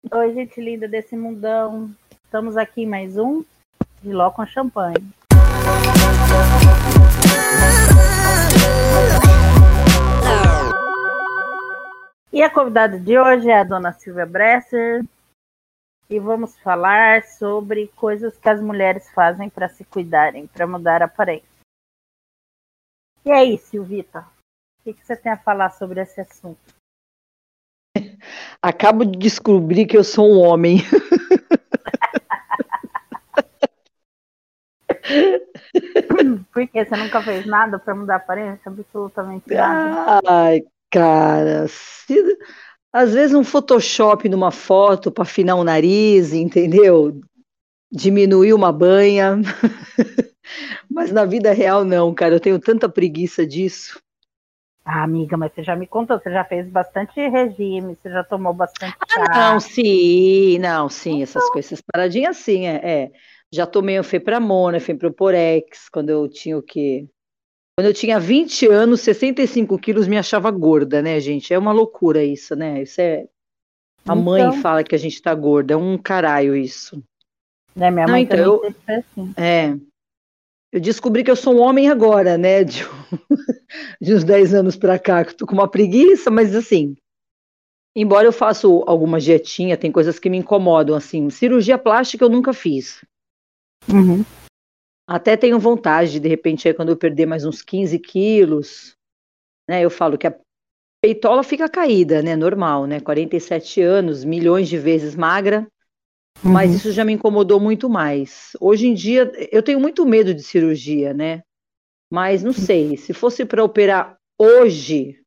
Oi, gente linda desse mundão. Estamos aqui em mais um de Ló com Champanhe. E a convidada de hoje é a dona Silvia Bresser. E vamos falar sobre coisas que as mulheres fazem para se cuidarem, para mudar a aparência. E aí, Silvita? O que, que você tem a falar sobre esse assunto? Acabo de descobrir que eu sou um homem. Por quê? Você nunca fez nada para mudar a aparência? Absolutamente nada. Ai, cara. Se... Às vezes um Photoshop numa foto para afinar o nariz, entendeu? Diminuir uma banha. Mas na vida real não, cara. Eu tenho tanta preguiça disso. Ah, amiga, mas você já me contou, você já fez bastante regime, você já tomou bastante chá. Ah, não, sim, não, sim, essas então... coisas, paradinhas sim, é, é. Já tomei fepramona, fenproporex, quando eu tinha o quê? Quando eu tinha 20 anos, 65 quilos, me achava gorda, né, gente? É uma loucura isso, né? Isso é... A então... mãe fala que a gente tá gorda, é um caralho isso. É, minha mãe não, então, eu... assim. É, eu descobri que eu sou um homem agora, né? De, de uns 10 anos para cá, que tô com uma preguiça, mas assim. Embora eu faça alguma dietinha, tem coisas que me incomodam, assim. Cirurgia plástica eu nunca fiz. Uhum. Até tenho vontade de, de repente, quando eu perder mais uns 15 quilos, né? Eu falo que a peitola fica caída, né? Normal, né? 47 anos, milhões de vezes magra. Mas uhum. isso já me incomodou muito mais. Hoje em dia, eu tenho muito medo de cirurgia, né? Mas não sei, se fosse para operar hoje,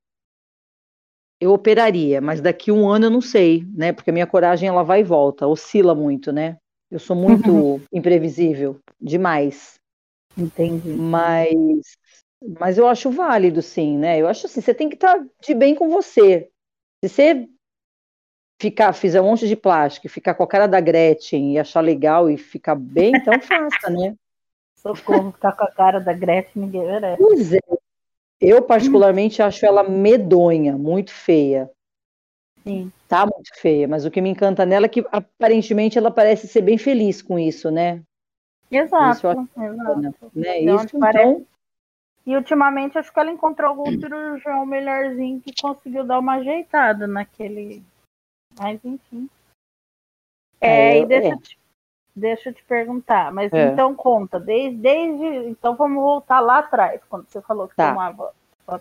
eu operaria, mas daqui um ano eu não sei, né? Porque a minha coragem ela vai e volta, oscila muito, né? Eu sou muito uhum. imprevisível, demais. Entendi. Mas, mas eu acho válido, sim, né? Eu acho assim, você tem que estar tá de bem com você. Se você ficar, fizer um monte de plástico, ficar com a cara da Gretchen e achar legal e ficar bem, então faça, né? Socorro, ficar com a cara da Gretchen, ninguém merece. Pois é. Eu, particularmente, acho ela medonha, muito feia. Sim. Tá muito feia, mas o que me encanta nela é que aparentemente ela parece ser bem feliz com isso, né? Exato. Isso exato. Né? Isso, então... Parece... E ultimamente acho que ela encontrou algum cirurgião melhorzinho que conseguiu dar uma ajeitada naquele mas enfim. É, é e deixa, é. Te, deixa eu te perguntar, mas é. então conta, desde, desde. Então vamos voltar lá atrás, quando você falou que tá. tomava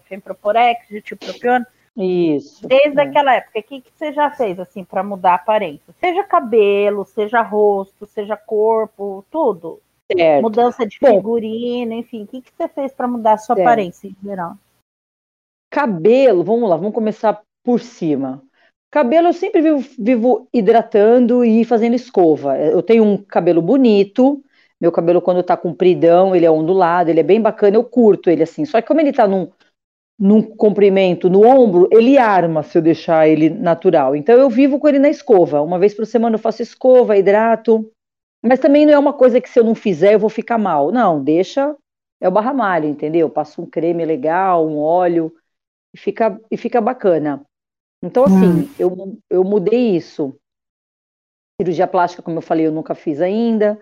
Femproporex, ditipropiona. Isso. Desde é. aquela época, o que, que você já fez assim para mudar a aparência? Seja cabelo, seja rosto, seja corpo, tudo. Certo. Mudança de figurino, enfim, o que, que você fez para mudar a sua certo. aparência em geral? Cabelo, vamos lá, vamos começar por cima. Cabelo eu sempre vivo, vivo, hidratando e fazendo escova. Eu tenho um cabelo bonito, meu cabelo quando tá compridão, ele é ondulado, ele é bem bacana, eu curto ele assim. Só que como ele tá num, num comprimento no ombro, ele arma se eu deixar ele natural. Então eu vivo com ele na escova. Uma vez por semana eu faço escova, hidrato. Mas também não é uma coisa que se eu não fizer eu vou ficar mal. Não, deixa, é o barramalho, entendeu? Eu passo um creme legal, um óleo, e fica, e fica bacana. Então, assim, hum. eu, eu mudei isso. Cirurgia plástica, como eu falei, eu nunca fiz ainda.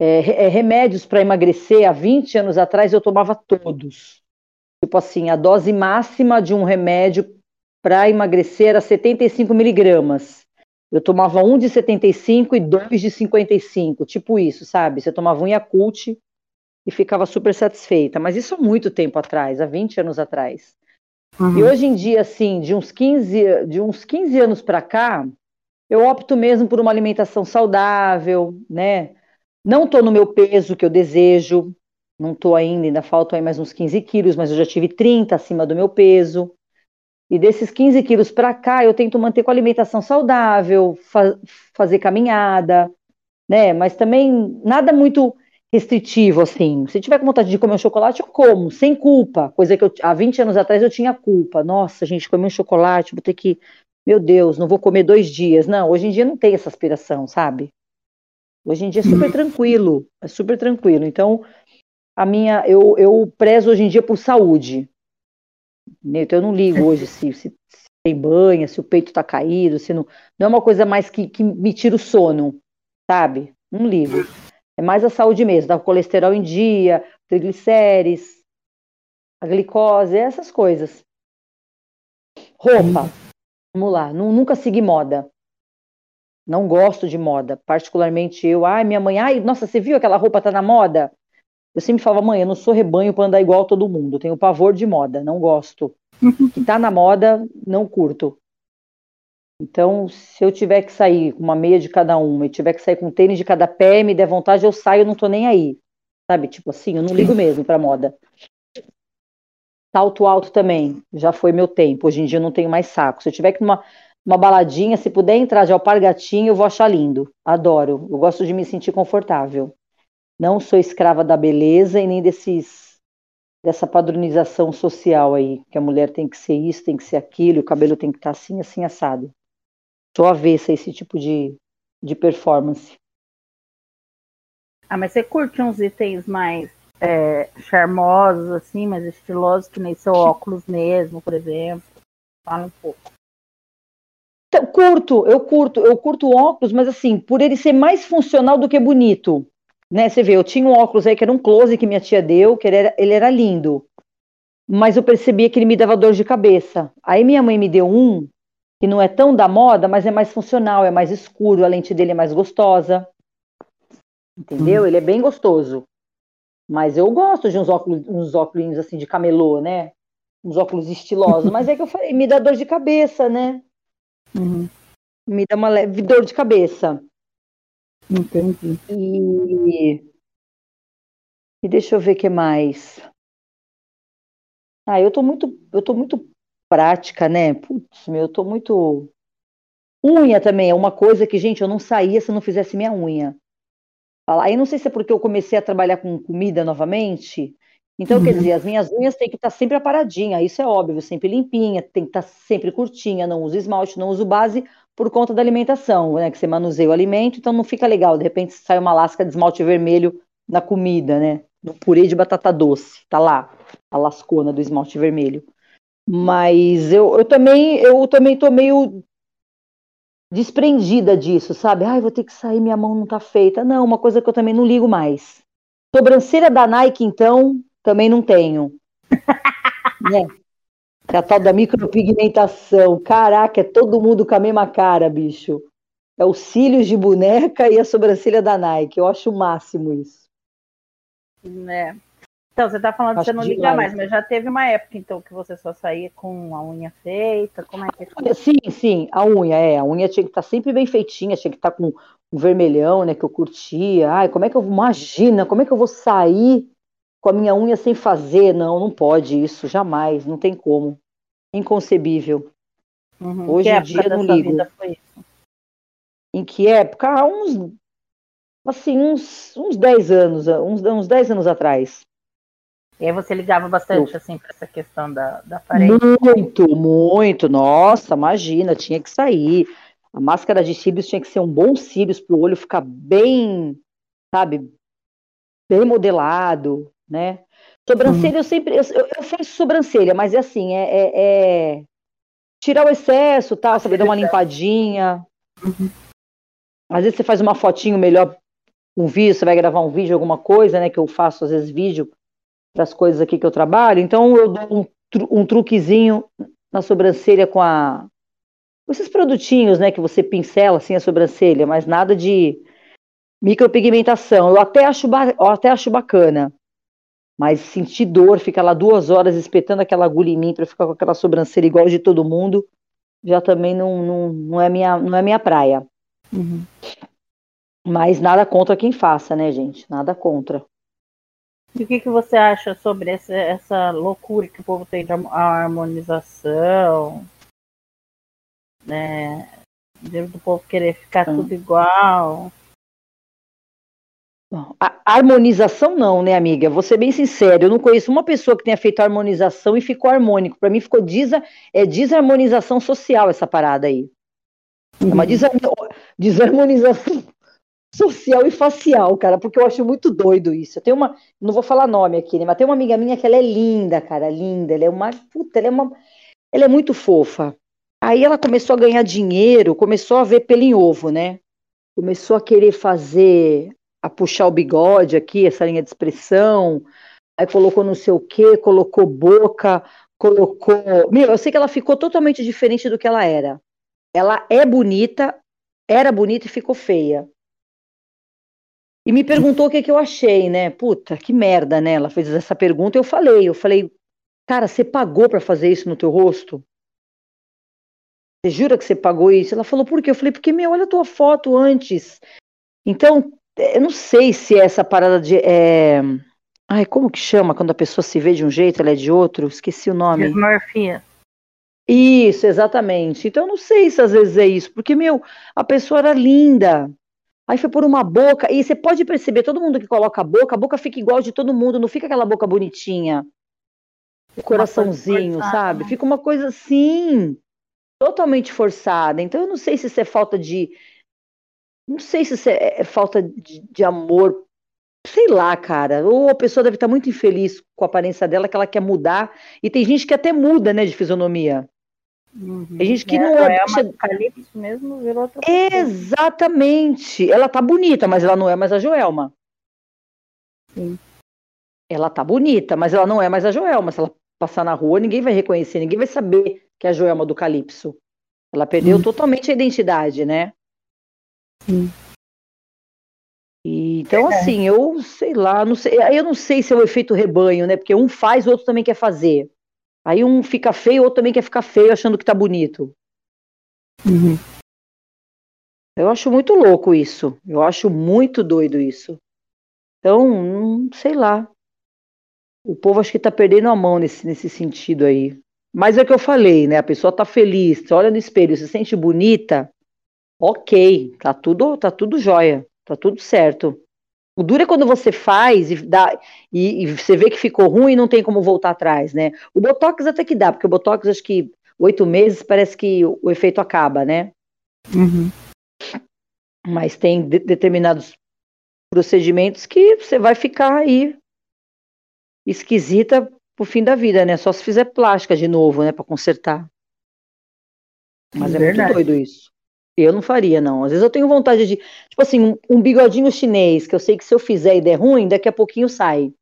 É, é, remédios para emagrecer, há 20 anos atrás eu tomava todos. Tipo assim, a dose máxima de um remédio para emagrecer era 75 miligramas. Eu tomava um de 75 e dois de 55, tipo isso, sabe? Você tomava um Yakult e ficava super satisfeita. Mas isso há muito tempo atrás, há 20 anos atrás. Uhum. E hoje em dia, assim, de uns 15, de uns 15 anos para cá, eu opto mesmo por uma alimentação saudável, né? Não estou no meu peso que eu desejo, não estou ainda, ainda faltam aí mais uns 15 quilos, mas eu já tive 30 acima do meu peso. E desses 15 quilos para cá, eu tento manter com alimentação saudável, fa fazer caminhada, né? Mas também nada muito restritivo, assim. Se tiver com vontade de comer um chocolate, eu como, sem culpa. Coisa que eu, há 20 anos atrás eu tinha culpa. Nossa, gente, comer um chocolate, vou ter que. Meu Deus, não vou comer dois dias. Não, hoje em dia não tem essa aspiração, sabe? Hoje em dia é super uhum. tranquilo, é super tranquilo. Então, a minha, eu, eu prezo hoje em dia por saúde. Então, eu não ligo hoje se, se, tem banha, se o peito tá caído, se não. Não é uma coisa mais que, que me tira o sono, sabe? Não ligo. É mais a saúde mesmo, tá? O colesterol em dia, triglicérides, a glicose, essas coisas. Roupa. Vamos lá, nunca segui moda. Não gosto de moda, particularmente eu. Ai, minha mãe, ai, nossa, você viu aquela roupa tá na moda? Eu sempre falava, mãe, eu não sou rebanho para andar igual todo mundo. Tenho pavor de moda, não gosto. que tá na moda, não curto. Então, se eu tiver que sair com uma meia de cada uma e tiver que sair com um tênis de cada pé, me der vontade, eu saio, eu não tô nem aí. Sabe? Tipo assim, eu não ligo mesmo pra moda. Salto alto também, já foi meu tempo. Hoje em dia eu não tenho mais saco. Se eu tiver que numa uma baladinha, se puder entrar de alpargatinho, eu vou achar lindo. Adoro. Eu gosto de me sentir confortável. Não sou escrava da beleza e nem desses dessa padronização social aí, que a mulher tem que ser isso, tem que ser aquilo, o cabelo tem que estar assim, assim assado. Sou avessa a esse tipo de, de performance. Ah, mas você curte uns itens mais é, charmosos, assim, mais estilosos, que nem seu óculos mesmo, por exemplo? Fala um pouco. Então, curto, eu curto, eu curto óculos, mas assim, por ele ser mais funcional do que bonito. Né, você vê, eu tinha um óculos aí que era um close que minha tia deu, que ele era, ele era lindo. Mas eu percebia que ele me dava dor de cabeça. Aí minha mãe me deu um que não é tão da moda, mas é mais funcional, é mais escuro, a lente dele é mais gostosa. Entendeu? Uhum. Ele é bem gostoso. Mas eu gosto de uns óculos, uns óculos assim de camelô, né? Uns óculos estilosos. mas é que eu falei, me dá dor de cabeça, né? Uhum. Me dá uma leve dor de cabeça. Entendi. E, e deixa eu ver o que mais. Ah, eu tô muito, eu tô muito prática, né? Putz, meu, eu tô muito. Unha também é uma coisa que, gente, eu não saía se não fizesse minha unha. Aí não sei se é porque eu comecei a trabalhar com comida novamente. Então, uhum. quer dizer, as minhas unhas têm que estar sempre aparadinha, isso é óbvio, sempre limpinha, tem que estar sempre curtinha, não uso esmalte, não uso base por conta da alimentação, né? Que você manuseia o alimento, então não fica legal. De repente sai uma lasca de esmalte vermelho na comida, né? No purê de batata doce, tá lá, a lascona do esmalte vermelho. Mas eu, eu também eu também tô meio desprendida disso, sabe? Ai, vou ter que sair, minha mão não tá feita. Não, uma coisa que eu também não ligo mais. Sobrancelha da Nike, então, também não tenho. né? É a tal da micropigmentação. Caraca, é todo mundo com a mesma cara, bicho. É os cílios de boneca e a sobrancelha da Nike. Eu acho o máximo isso. Né? Então, você tá falando que você não liga demais. mais, mas já teve uma época, então, que você só saía com a unha feita? Como é que é? Sim, sim, a unha, é. A unha tinha que estar tá sempre bem feitinha, tinha que estar tá com o vermelhão, né, que eu curtia. Ai, como é que eu, imagina, como é que eu vou sair com a minha unha sem fazer? Não, não pode isso, jamais, não tem como. Inconcebível. Uhum. Hoje em dia não ligo. Em que época? Há uns, assim, uns, uns 10 anos, uns, uns 10 anos atrás. E aí você ligava bastante, assim, para essa questão da, da parede? Muito, muito. Nossa, imagina, tinha que sair. A máscara de cílios tinha que ser um bom cílios para o olho ficar bem, sabe, bem modelado, né? Sobrancelha, uhum. eu sempre. Eu, eu, faço sobrancelha, mas é assim, é, é, é tirar o excesso, tal, saber dar uma limpadinha. Uhum. Às vezes você faz uma fotinho melhor, um vídeo, você vai gravar um vídeo, alguma coisa, né? Que eu faço, às vezes, vídeo para as coisas aqui que eu trabalho. Então eu dou um, um truquezinho na sobrancelha com a esses produtinhos, né, que você pincela assim a sobrancelha, mas nada de micropigmentação. Eu até acho, eu até acho bacana. Mas sentir dor, ficar lá duas horas espetando aquela agulha em mim para ficar com aquela sobrancelha igual de todo mundo, já também não, não, não, é, minha, não é minha praia. Uhum. Mas nada contra quem faça, né, gente? Nada contra. E o que, que você acha sobre essa, essa loucura que o povo tem de harmonização? Né? Do povo querer ficar hum. tudo igual. A harmonização não, né, amiga? Vou ser bem sincero, eu não conheço uma pessoa que tenha feito harmonização e ficou harmônico. Para mim ficou desa, é desarmonização social essa parada aí. É uma uhum. desarmonização social e facial, cara, porque eu acho muito doido isso. Eu tenho uma, não vou falar nome aqui, né, mas tem uma amiga minha que ela é linda, cara, linda. Ela é uma, puta, ela é uma, ela é muito fofa. Aí ela começou a ganhar dinheiro, começou a ver pelo em ovo, né? Começou a querer fazer, a puxar o bigode aqui, essa linha de expressão. Aí colocou não sei o quê, colocou boca, colocou. Meu, eu sei que ela ficou totalmente diferente do que ela era. Ela é bonita, era bonita e ficou feia. E me perguntou o que, que eu achei, né? Puta, que merda, né? Ela fez essa pergunta e eu falei, eu falei, cara, você pagou para fazer isso no teu rosto? Você jura que você pagou isso? Ela falou, por quê? Eu falei, porque, meu, olha a tua foto antes. Então, eu não sei se é essa parada de. É... Ai, como que chama quando a pessoa se vê de um jeito, ela é de outro? Esqueci o nome. Desmorfia. Isso, exatamente. Então, eu não sei se às vezes é isso, porque, meu, a pessoa era linda. Aí foi por uma boca, e você pode perceber, todo mundo que coloca a boca, a boca fica igual de todo mundo, não fica aquela boca bonitinha. Coraçãozinho, sabe? Né? Fica uma coisa assim totalmente forçada. Então eu não sei se isso é falta de. Não sei se isso é, é falta de, de, amor. Sei lá, cara. Ou a pessoa deve estar muito infeliz com a aparência dela, que ela quer mudar. E tem gente que até muda, né, de fisionomia. Uhum. Tem gente que é, não é. é mesmo virou outra Exatamente. Ela tá bonita, mas ela não é mais a Joelma. Sim. Ela tá bonita, mas ela não é mais a Joelma. Se ela passar na rua, ninguém vai reconhecer, ninguém vai saber que é a Joelma do Calypso. Ela perdeu hum. totalmente a identidade, né? Sim. E, então, é. assim, eu sei lá, não sei, eu não sei se é o efeito rebanho, né? Porque um faz, o outro também quer fazer. Aí um fica feio, o outro também quer ficar feio achando que tá bonito. Uhum. Eu acho muito louco isso. Eu acho muito doido isso. Então, sei lá. O povo acho que tá perdendo a mão nesse, nesse sentido aí. Mas é o que eu falei, né? A pessoa tá feliz, você olha no espelho, se sente bonita, ok, tá tudo, tá tudo jóia, tá tudo certo. O duro é quando você faz e, dá, e, e, você vê que ficou ruim e não tem como voltar atrás, né? O Botox até que dá, porque o Botox acho que oito meses parece que o, o efeito acaba, né? Uhum. Mas tem de, determinados procedimentos que você vai ficar aí esquisita pro fim da vida, né? Só se fizer plástica de novo, né, para consertar. Mas é, é muito doido isso. Eu não faria, não. Às vezes eu tenho vontade de, tipo assim, um, um, bigodinho chinês, que eu sei que se eu fizer e der ruim, daqui a pouquinho sai.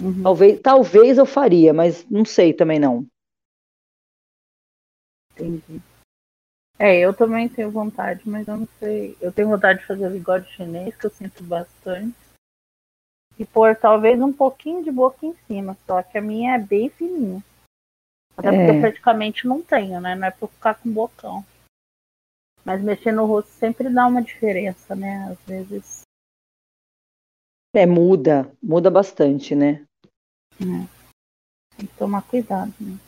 Uhum. Talvez, talvez eu faria, mas não sei também não. Entendi. É, eu também tenho vontade, mas eu não sei. Eu tenho vontade de fazer bigode chinês, que eu sinto bastante e pôr talvez um pouquinho de boca em cima, só que a minha é bem fininha. Até é. porque eu praticamente não tenho, né? Não é pra ficar com bocão. Mas mexer no rosto sempre dá uma diferença, né? Às vezes. É, muda. Muda bastante, né? É. Tem que tomar cuidado, né?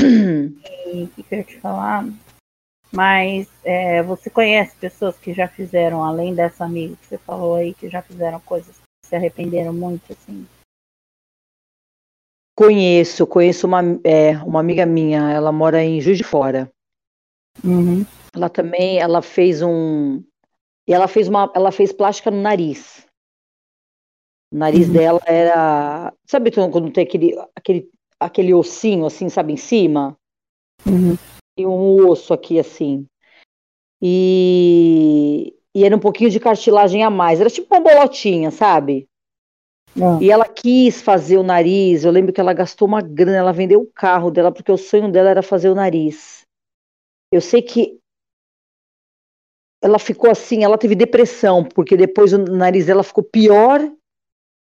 e o que, que eu ia te falar? Mas é, você conhece pessoas que já fizeram, além dessa amiga que você falou aí, que já fizeram coisas que se arrependeram muito, assim? Conheço, conheço uma, é, uma amiga minha, ela mora em Juiz de Fora. Uhum. Ela também, ela fez um, ela fez uma, ela fez plástica no nariz. O nariz uhum. dela era, sabe quando tem aquele, aquele, aquele ossinho assim, sabe, em cima? Uhum e um osso aqui assim. E, e era um pouquinho de cartilagem a mais. Era tipo uma bolotinha, sabe? Ah. E ela quis fazer o nariz. Eu lembro que ela gastou uma grana, ela vendeu o carro dela, porque o sonho dela era fazer o nariz. Eu sei que ela ficou assim, ela teve depressão, porque depois o nariz dela ficou pior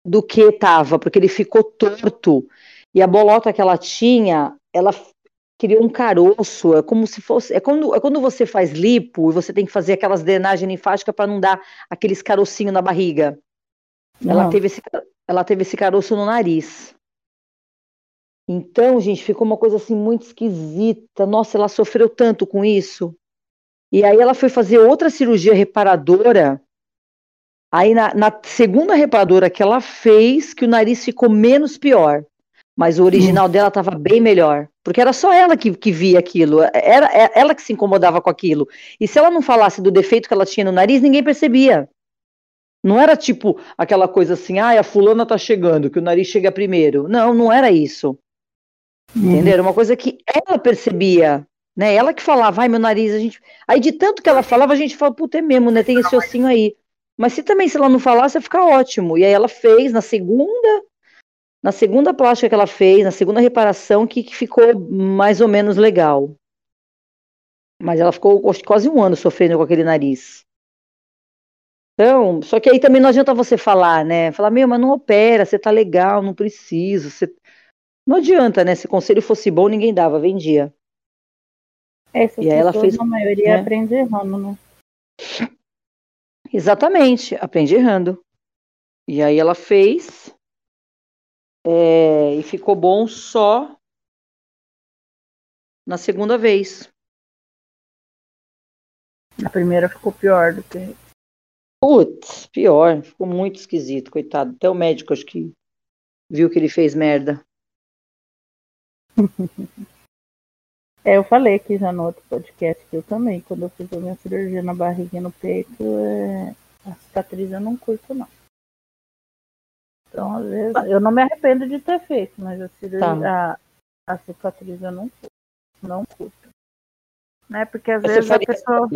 do que estava, porque ele ficou torto. E a bolota que ela tinha, ela criou um caroço, é como se fosse, é quando, é quando você faz lipo e você tem que fazer aquelas drenagens linfáticas para não dar aqueles carocinhos na barriga. Ela teve, esse, ela teve esse caroço no nariz. Então, gente, ficou uma coisa assim muito esquisita. Nossa, ela sofreu tanto com isso. E aí ela foi fazer outra cirurgia reparadora. Aí na, na segunda reparadora que ela fez, que o nariz ficou menos pior mas o original hum. dela estava bem melhor, porque era só ela que, que via aquilo, era, era é, ela que se incomodava com aquilo. E se ela não falasse do defeito que ela tinha no nariz, ninguém percebia. Não era tipo aquela coisa assim, ah, a fulana tá chegando, que o nariz chega primeiro. Não, não era isso. Uhum. Uma coisa que ela percebia, né? Ela que falava, ai, meu nariz, a gente. Aí de tanto que ela falava, a gente fala, puta, é mesmo, né? Tem esse ossinho aí. Mas se também, se ela não falasse, ia ficar ótimo. E aí ela fez na segunda, na segunda plástica que ela fez, na segunda reparação, que, que ficou mais ou menos legal. Mas ela ficou quase um ano sofrendo com aquele nariz. Então, só que aí também não adianta você falar, né? Falar, meu, mas não opera, você tá legal, não precisa. Você... Não adianta, né? Se o conselho fosse bom, ninguém dava, vendia. Essas e aí ela fez, a maioria né? aprende errando, né? Exatamente, aprendi errando. E aí ela fez é, e ficou bom só na segunda vez. Na primeira ficou pior do que. Putz, pior, ficou muito esquisito, coitado. Até o médico acho que viu que ele fez merda. É, eu falei aqui já no outro podcast que eu também, quando eu fiz a minha cirurgia na barriga e no peito, é... a cicatriz eu não curto, não. Então, às vezes, eu não me arrependo de ter feito, mas a cirurgia, tá. a, a, cicatriz eu não curto. Não curto. Né? Porque às Você vezes a pessoa.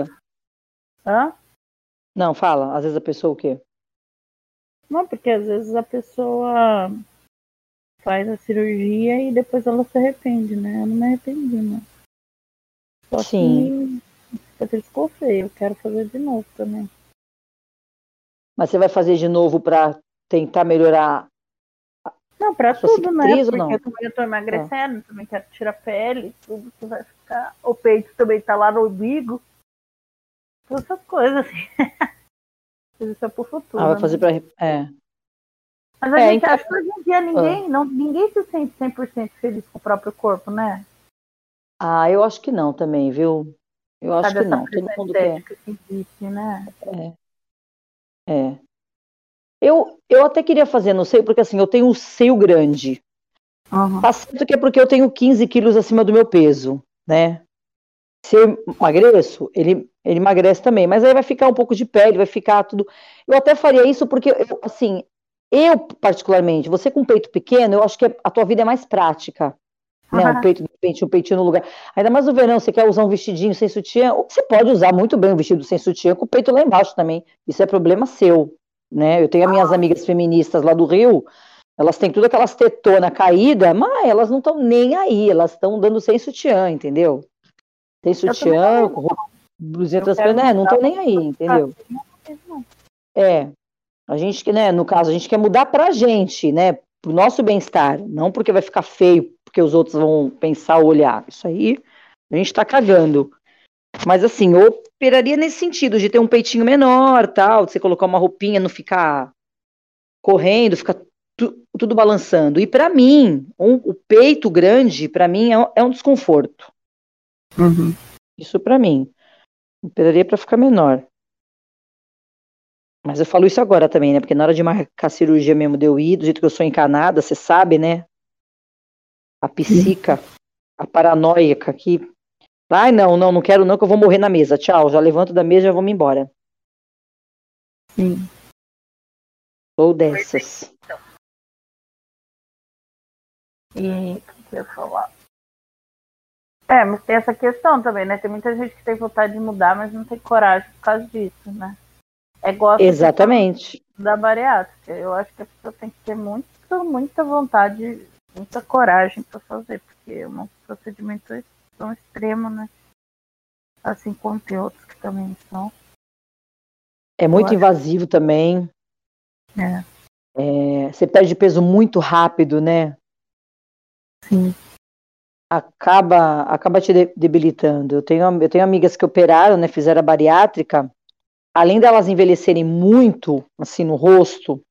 Hã? Não, fala. Às vezes a pessoa o quê? Não, porque às vezes a pessoa faz a cirurgia e depois ela se arrepende, né? Eu não me arrependi, né? Só Sim. que ficou feio, eu quero fazer de novo também. Mas você vai fazer de novo para tentar melhorar? Não, para tudo, né? Porque não? eu também estou emagrecendo, ah. também quero tirar pele, tudo que vai ficar. O peito também tá lá no umbigo. Todas essas coisas, assim. Isso é pro futuro. Ah, vai fazer né? para. É. Mas a é, gente então... acha que hoje em dia ninguém, ah. não, ninguém se sente 100% feliz com o próprio corpo, né? Ah, eu acho que não também, viu? Eu acho que não. Todo mundo quer. Que existe, né? É. É. Eu, eu até queria fazer no seio, porque assim, eu tenho um seio grande. Uhum. Tá certo que é porque eu tenho 15 quilos acima do meu peso, né? Se eu emagreço, ele, ele emagrece também, mas aí vai ficar um pouco de pele, vai ficar tudo. Eu até faria isso porque, eu, assim, eu particularmente, você com peito pequeno, eu acho que a tua vida é mais prática né? Um peito, de repente, um peitinho no lugar. Ainda mais no verão, você quer usar um vestidinho sem sutiã, ou você pode usar muito bem um vestido sem sutiã com o peito lá embaixo também. Isso é problema seu, né? Eu tenho as minhas ah. amigas feministas lá do Rio, elas têm tudo aquelas tetona caída, mas elas não estão nem aí, elas estão dando sem sutiã, entendeu? Sem sutiã, com blusinha transparente, né? Não estão nem aí, entendeu? É. A gente, né, no caso, a gente quer mudar pra gente, né? Pro nosso bem-estar, não porque vai ficar feio porque os outros vão pensar ou olhar. Isso aí a gente está cagando. Mas assim, eu operaria nesse sentido, de ter um peitinho menor, tal, de você colocar uma roupinha, não ficar correndo, ficar tu, tudo balançando. E para mim, um, o peito grande, para mim, é, é, um desconforto. Uhum. Isso para mim. Operaria para ficar menor. Mas eu falo isso agora também, né? Porque na hora de marcar a cirurgia mesmo de eu ir, do jeito que eu sou encanada, você sabe, né? a psica, a paranoica que. Ai, não, não, não quero não, que eu vou morrer na mesa. Tchau, já levanto da mesa e já vou me embora. Sim. Ou dessas. E o que eu ia falar? É, mas tem essa questão também, né? Tem muita gente que tem vontade de mudar, mas não tem coragem por causa disso, né? É igual Exatamente. Da bariátrica. Eu acho que a pessoa tem que ter muito, muita vontade muita coragem para fazer, porque é um procedimento tão extremo, né? Assim como tem outros que também são. É muito Eu invasivo acho... também. É. é. Você perde peso muito rápido, né? Sim. Acaba, acaba te debilitando. Eu tenho, eu tenho amigas que operaram, né? Fizeram a bariátrica. Além delas envelhecerem muito, assim, no rosto,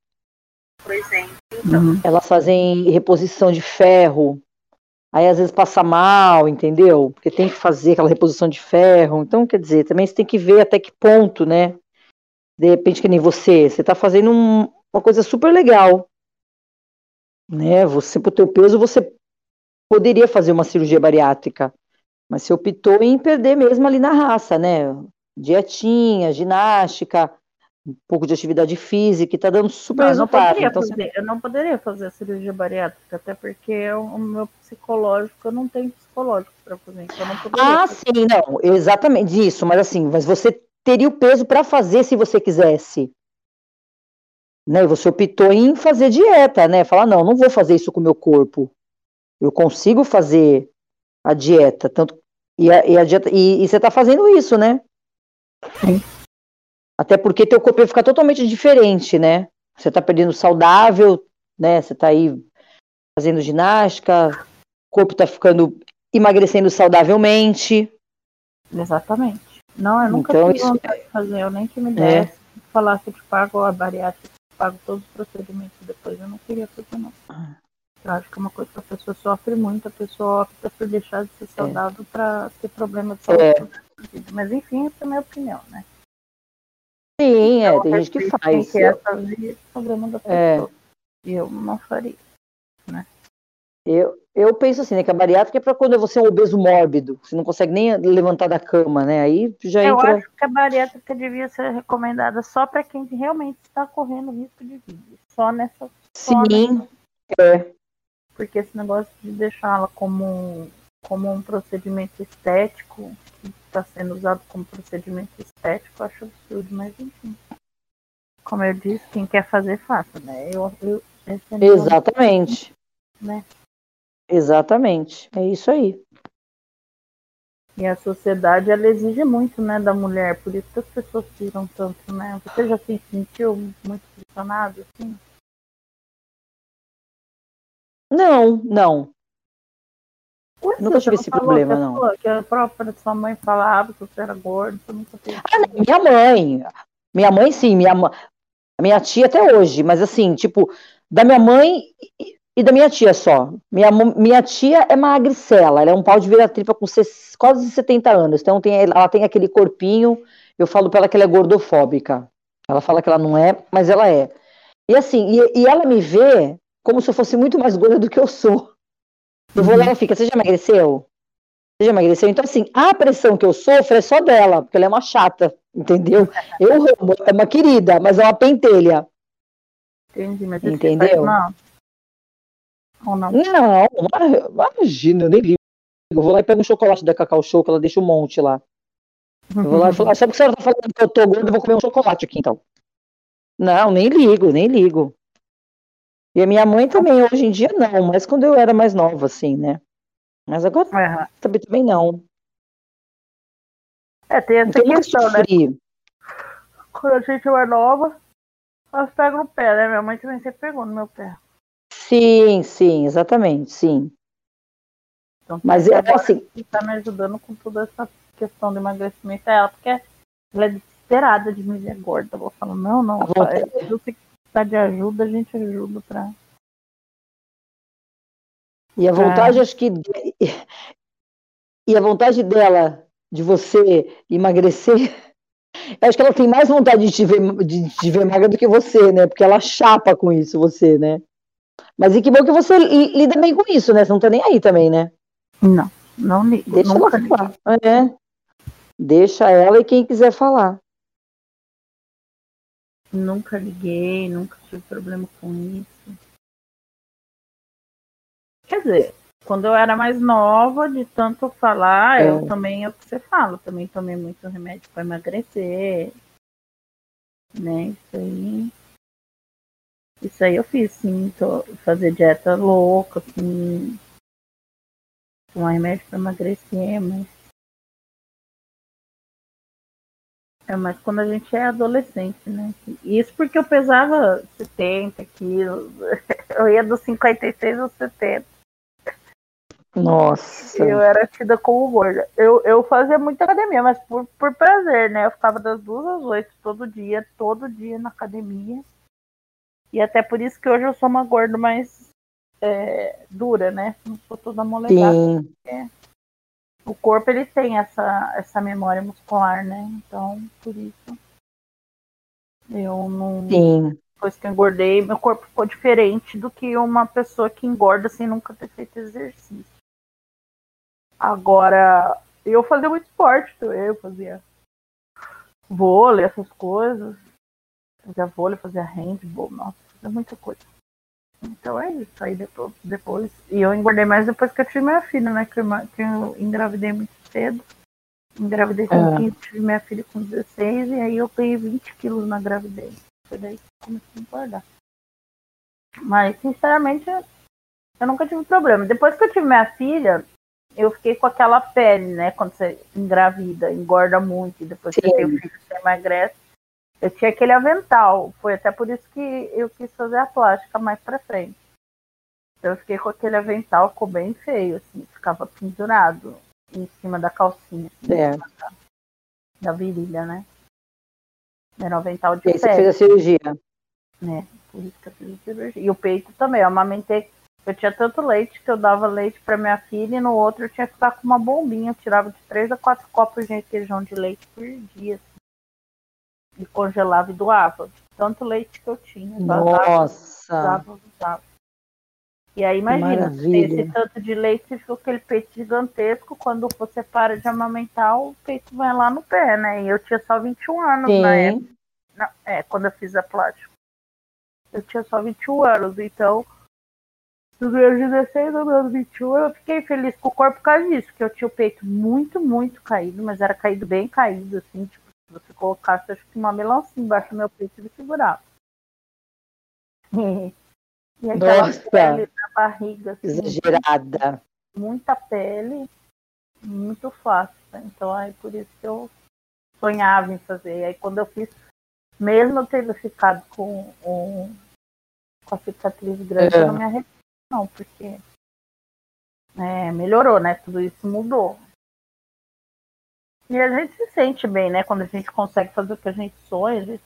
por exemplo. Uhum. Elas fazem reposição de ferro. Aí às vezes passa mal, entendeu? Porque tem que fazer aquela reposição de ferro. Então, quer dizer, também você tem que ver até que ponto, né? De repente, que nem você, você tá fazendo um, uma coisa super legal. Né? Você, pro teu peso, você poderia fazer uma cirurgia bariátrica. Mas você optou em perder mesmo ali na raça, né? Dietinha, ginástica, um pouco de atividade física e tá dando super Não, eu, não resultado. poderia Então, fazer, eu não poderia fazer a cirurgia bariátrica, até porque o o meu psicológico, eu não tenho psicológico para fazer. Então eu não poderia Ah, fazer. sim, não, exatamente isso, mas assim, mas você teria o peso para fazer se você quisesse. Né? Você optou em fazer dieta, né? Falar, não, não vou fazer isso com o meu corpo. Eu consigo fazer a dieta, tanto e a, e a dieta e, e você está fazendo isso, né? Sim. Até porque teu corpo vai ficar totalmente diferente, né? Você está perdendo saudável, né? Você está aí fazendo ginástica, o corpo está ficando emagrecendo saudavelmente. Exatamente. Não, eu nunca Então, tive isso- vontade de fazer, eu nem que me É. desse. Falasse que te pago a bariátrica, pago todos os procedimentos depois, eu não queria fazer não. Eu acho que é uma coisa que a pessoa sofre muito, a pessoa opta por deixar de É. ser saudável para ter problema de saúde. pro vida. Mas enfim, essa é a minha opinião, né? Sim, é, Eu tem gente que faz. Fazer esse problema da É. pessoa. E eu não faria. Eu, eu penso assim, né, que a bariátrica é para quando você é um obeso mórbido, você não consegue nem levantar da cama, né? Aí já Eu entra. acho que a bariátrica devia ser recomendada só para quem realmente está correndo risco de vida. Só nessa. só Sim, é. Porque esse negócio de deixá-la como, como um procedimento estético, que está sendo usado como procedimento estético, eu acho absurdo, mas enfim. Como eu disse, quem quer fazer, faça, né? Eu, eu, é meu- Exatamente. Né? Exatamente. É isso aí. E a sociedade, ela exige muito, né, da mulher, por isso que as pessoas tiram tanto, né? Você já se sentiu muito pressionado, assim? Não, não. Nunca você tive esse problema, não. que a própria sua mãe falava que você era gordo, você nunca teve. Ah, não, minha mãe. Minha mãe, sim, minha, minha tia até hoje, mas assim, tipo, da minha mãe e, da minha tia só. Minha, minha tia é magricela, ela é um pau de vira-tripa com ses- quase 70 anos, então tem, ela tem aquele corpinho, eu falo pra ela que ela é gordofóbica. Ela fala que ela não é, mas ela é. E assim, e, e ela me vê como se eu fosse muito mais gorda do que eu sou. Eu vou lá e fica, você já emagreceu? Você já emagreceu? Então, assim, a pressão que eu sofro é só dela, porque ela é uma chata, entendeu? Eu amo, é uma querida, mas é uma pentelha. Entendi, mas Entendeu? mal. Ou não? Não, ima- imagina, eu nem ligo. Eu vou lá e pego um chocolate da Cacau Show, que ela deixa um monte lá. Eu vou lá e falo, ah, sabe que a senhora tá falando que eu tô gorda, eu vou comer um chocolate aqui, então. Não, nem ligo, nem ligo. E a minha mãe também, hoje em dia não, mas quando eu era mais nova, assim, né? Mas agora É, também, também não. é, tem essa Então eu questão, né? Quando a gente é nova, elas pegam no pé, né? Minha mãe também sempre pegou no meu pé. Sim, sim, exatamente, sim. Então, Mas é assim, que tá me ajudando com toda essa questão do emagrecimento é ela, porque ela é desesperada de me ver gorda. Eu vou falar, não, não, é, se você precisar de ajuda, a gente ajuda pra. E a vontade, acho que. E a vontade dela de você emagrecer, acho que ela tem mais vontade de te ver, de te ver magra do que você, né? Porque ela chapa com isso, você, né? Mas e que bom que você li- lida bem com isso, né? Você não tá nem aí também, né? Não, não ligo. Deixa ela falar. É. Deixa ela e quem quiser falar. Nunca liguei, nunca tive problema com isso. Quer dizer, quando eu era mais nova, de tanto falar, É. eu também é o que você fala, também tomei muito remédio para emagrecer. Né? Isso aí. Isso aí eu fiz, sim. Tô, fazer dieta louca, assim. Tomar remédio para emagrecer, mas. É mais quando a gente é adolescente, né? Isso porque eu pesava 70 quilos. Eu ia dos 56 aos 70. Nossa. Eu era tida como gorda. Eu, eu fazia muita academia, mas por, por prazer, né? Eu ficava das duas às oito todo dia, todo dia na academia. E até por isso que hoje eu sou uma gorda mais é, dura, né? Não sou toda molegada. Sim. O corpo ele tem essa, essa memória muscular, né? Então, por isso. Eu não. Sim. Depois que eu engordei, meu corpo ficou diferente do que uma pessoa que engorda sem nunca ter feito exercício. Agora, eu fazia muito esporte eu fazia vôlei, essas coisas. Fazia vôlei, fazia handball, nossa, fazia muita coisa. Então é isso. Aí depois, depois. E eu engordei mais depois que eu tive minha filha, né? Que eu, que eu engravidei muito cedo. Engravidei com é. 15, tive minha filha com 16, e aí eu peguei 20 quilos na gravidez. Foi daí que comecei a engordar. Mas, sinceramente, eu nunca tive problema. Depois que eu tive minha filha, eu fiquei com aquela pele, né? Quando você engravida, engorda muito, e depois Sim. você tem o filho, você emagrece. Eu tinha aquele avental. Foi até por isso que eu quis fazer a plástica mais pra frente. Então, eu fiquei com aquele avental, ficou bem feio, assim, ficava pendurado em cima da calcinha. Assim, é. da, da, virilha, né? Era um avental de e pele. você fez a cirurgia. Né, por isso que eu fiz a cirurgia. E o peito também, eu amamentei eu tinha tanto leite que eu dava leite para minha filha e no outro eu tinha que ficar com uma bombinha. Eu tirava de três a quatro copos de requeijão de leite por dia. E congelava e doava. Tanto leite que eu tinha. Nossa! Usava, usava. E aí imagina, esse tanto de leite ficou aquele peito gigantesco. Quando você para de amamentar, o peito vai lá no pé, né? E eu tinha só 21 anos Sim. na época. Não, é, quando eu fiz a plástica. Eu tinha só 21 anos, então dos meus 16 aos meus 21, eu fiquei feliz com o corpo por causa disso, que eu tinha o peito muito, muito caído, mas era caído bem caído, assim, tipo, se você colocasse acho que uma melancia embaixo do meu peito, ele segurava. e aquela Nossa, pele na barriga. Assim, exagerada. Muita pele, muito fácil. Né? Então aí por isso que eu sonhava em fazer. E aí quando eu fiz, mesmo eu tendo ficado com, um, com a cicatriz grande, é. eu não me arrependo não, porque é, melhorou, né? Tudo isso mudou. E a gente se sente bem, né? Quando a gente consegue fazer o que a gente sonha. A gente...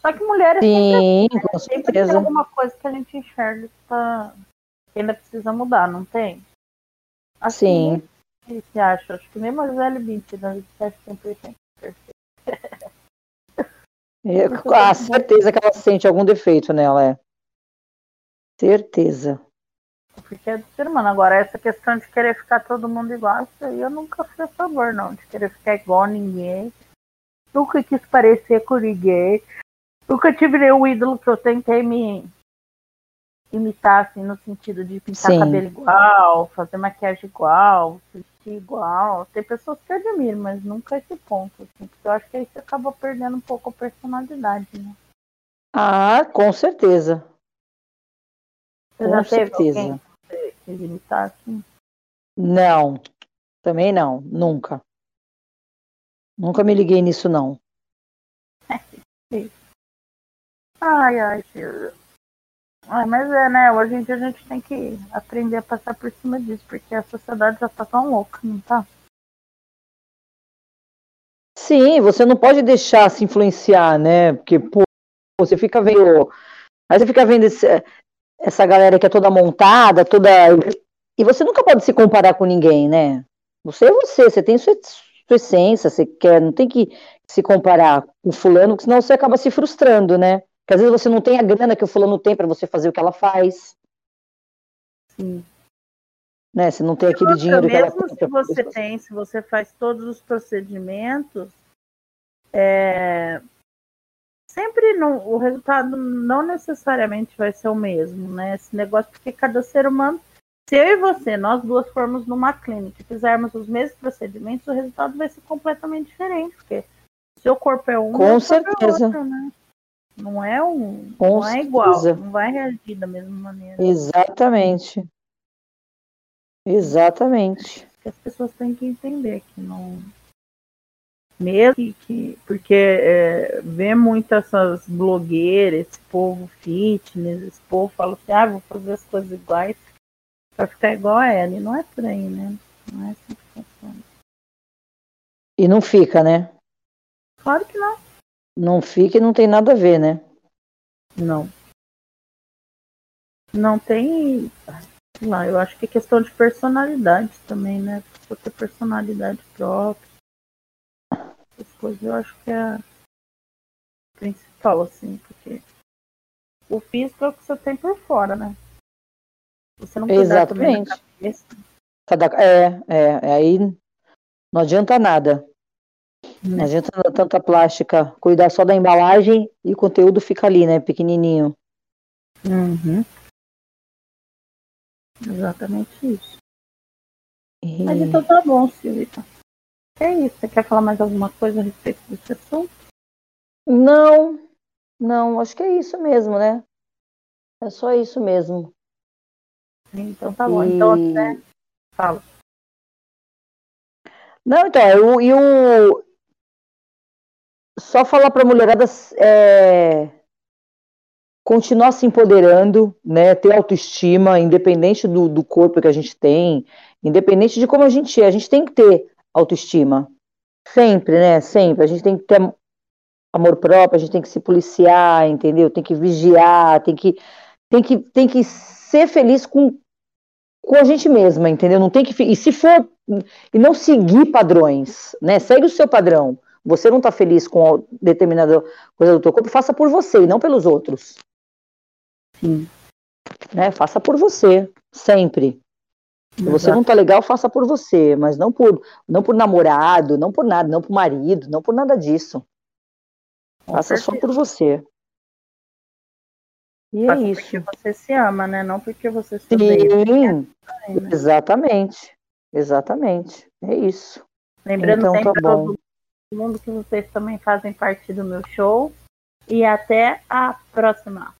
Só que mulher é Sim, sempre, assim, né? sempre tem alguma coisa que a gente enxerga que, tá... que ainda precisa mudar, não tem? Assim, Sim. O que você acha? Acho que mesmo a Gisele Bündchen, né? você acha 100% perfeito. Eu, com a certeza que ela sente algum defeito nela, é. Certeza porque é do ser humano. Agora, essa questão de querer ficar todo mundo igual, isso aí eu nunca fui a favor, não. De querer ficar igual a ninguém. Nunca quis parecer com ninguém. Nunca tive nenhum ídolo que eu tentei me imitar, assim, no sentido de pintar Sim. cabelo igual, fazer maquiagem igual, vestir igual. Tem pessoas que admiram, mas nunca esse ponto, assim, porque eu acho que aí você acaba perdendo um pouco a personalidade, né? Ah, com certeza. Você com certeza. Alguém imitar assim? Não, também não, nunca. Nunca me liguei nisso, não. ai, ai. Ah, mas é, né? Hoje em dia a gente tem que aprender a passar por cima disso, porque a sociedade já tá tão louca, não tá? Sim, você não pode deixar se influenciar, né? Porque, pô, você fica vendo. Aí você fica vendo esse, essa galera que é toda montada, toda. E você nunca pode se comparar com ninguém, né? Você é você, você tem sua, sua essência, você quer, não tem que se comparar com fulano, porque senão você acaba se frustrando, né? Porque às vezes você não tem a grana que o fulano tem para você fazer o que ela faz. Sim. Né? Você não tem aquele outra, dinheiro mesmo que ela se você tem, se você faz todos os procedimentos, é, sempre não, o resultado não necessariamente vai ser o mesmo, né? Esse negócio, porque cada ser humano, se eu e você, nós duas formos numa clínica e fizermos os mesmos procedimentos, o resultado vai ser completamente diferente, porque seu corpo é um, com certeza. É outro, né? Não é um, com não certeza. é igual, não vai reagir da mesma maneira. Exatamente. Exatamente. As pessoas têm que entender que não mesmo que, porque é, vê muito essas blogueiras, esse povo fitness, esse povo fala assim, ah, vou fazer as coisas iguais pra ficar igual a ela. E não é por aí, né? Não é assim que funciona. E não fica, né? Claro que não. Não fica e não tem nada a ver, né? Não. Não tem. Sei lá, eu acho que é questão de personalidade também, né? Você ter personalidade própria essas coisas eu acho que é a principal, assim, porque o físico é o que você tem por fora, né? Você não Exatamente. Cada, é, é, é, aí não adianta nada. Não adianta tanta plástica, cuidar só da embalagem e o conteúdo fica ali, né, pequenininho. Uhum. Exatamente isso. E... Mas então tá bom, Silvita. É isso. Você quer falar mais alguma coisa a respeito desse assunto? Não, não, acho que é isso mesmo, né? É só isso mesmo. Então tá bom. Então, e... Então, né? Fala. Não, então, eu, eu só falar para a mulherada é, continuar se empoderando, né, ter autoestima, independente do, do corpo que a gente tem, independente de como a gente é, a gente tem que ter autoestima. Sempre, né? Sempre. A gente tem que ter amor próprio, a gente tem que se policiar, entendeu? Tem que vigiar, tem que, tem que, tem que ser feliz com, com a gente mesma, entendeu? Não tem que. E se for. E não seguir padrões, né? Segue o seu padrão. Você não está feliz com determinada coisa do teu corpo, faça por você e não pelos outros. Sim. Né? Faça por você, sempre. Se você não tá legal, faça por você, mas não por, não por namorado, não por nada, não por marido, não por nada disso. Faça só por você. E é isso. Porque você se ama, né? Não porque você se Sim, né? exatamente. Exatamente. É isso. Lembrando então, sempre tá todo mundo que vocês também fazem parte do meu show. E até a próxima.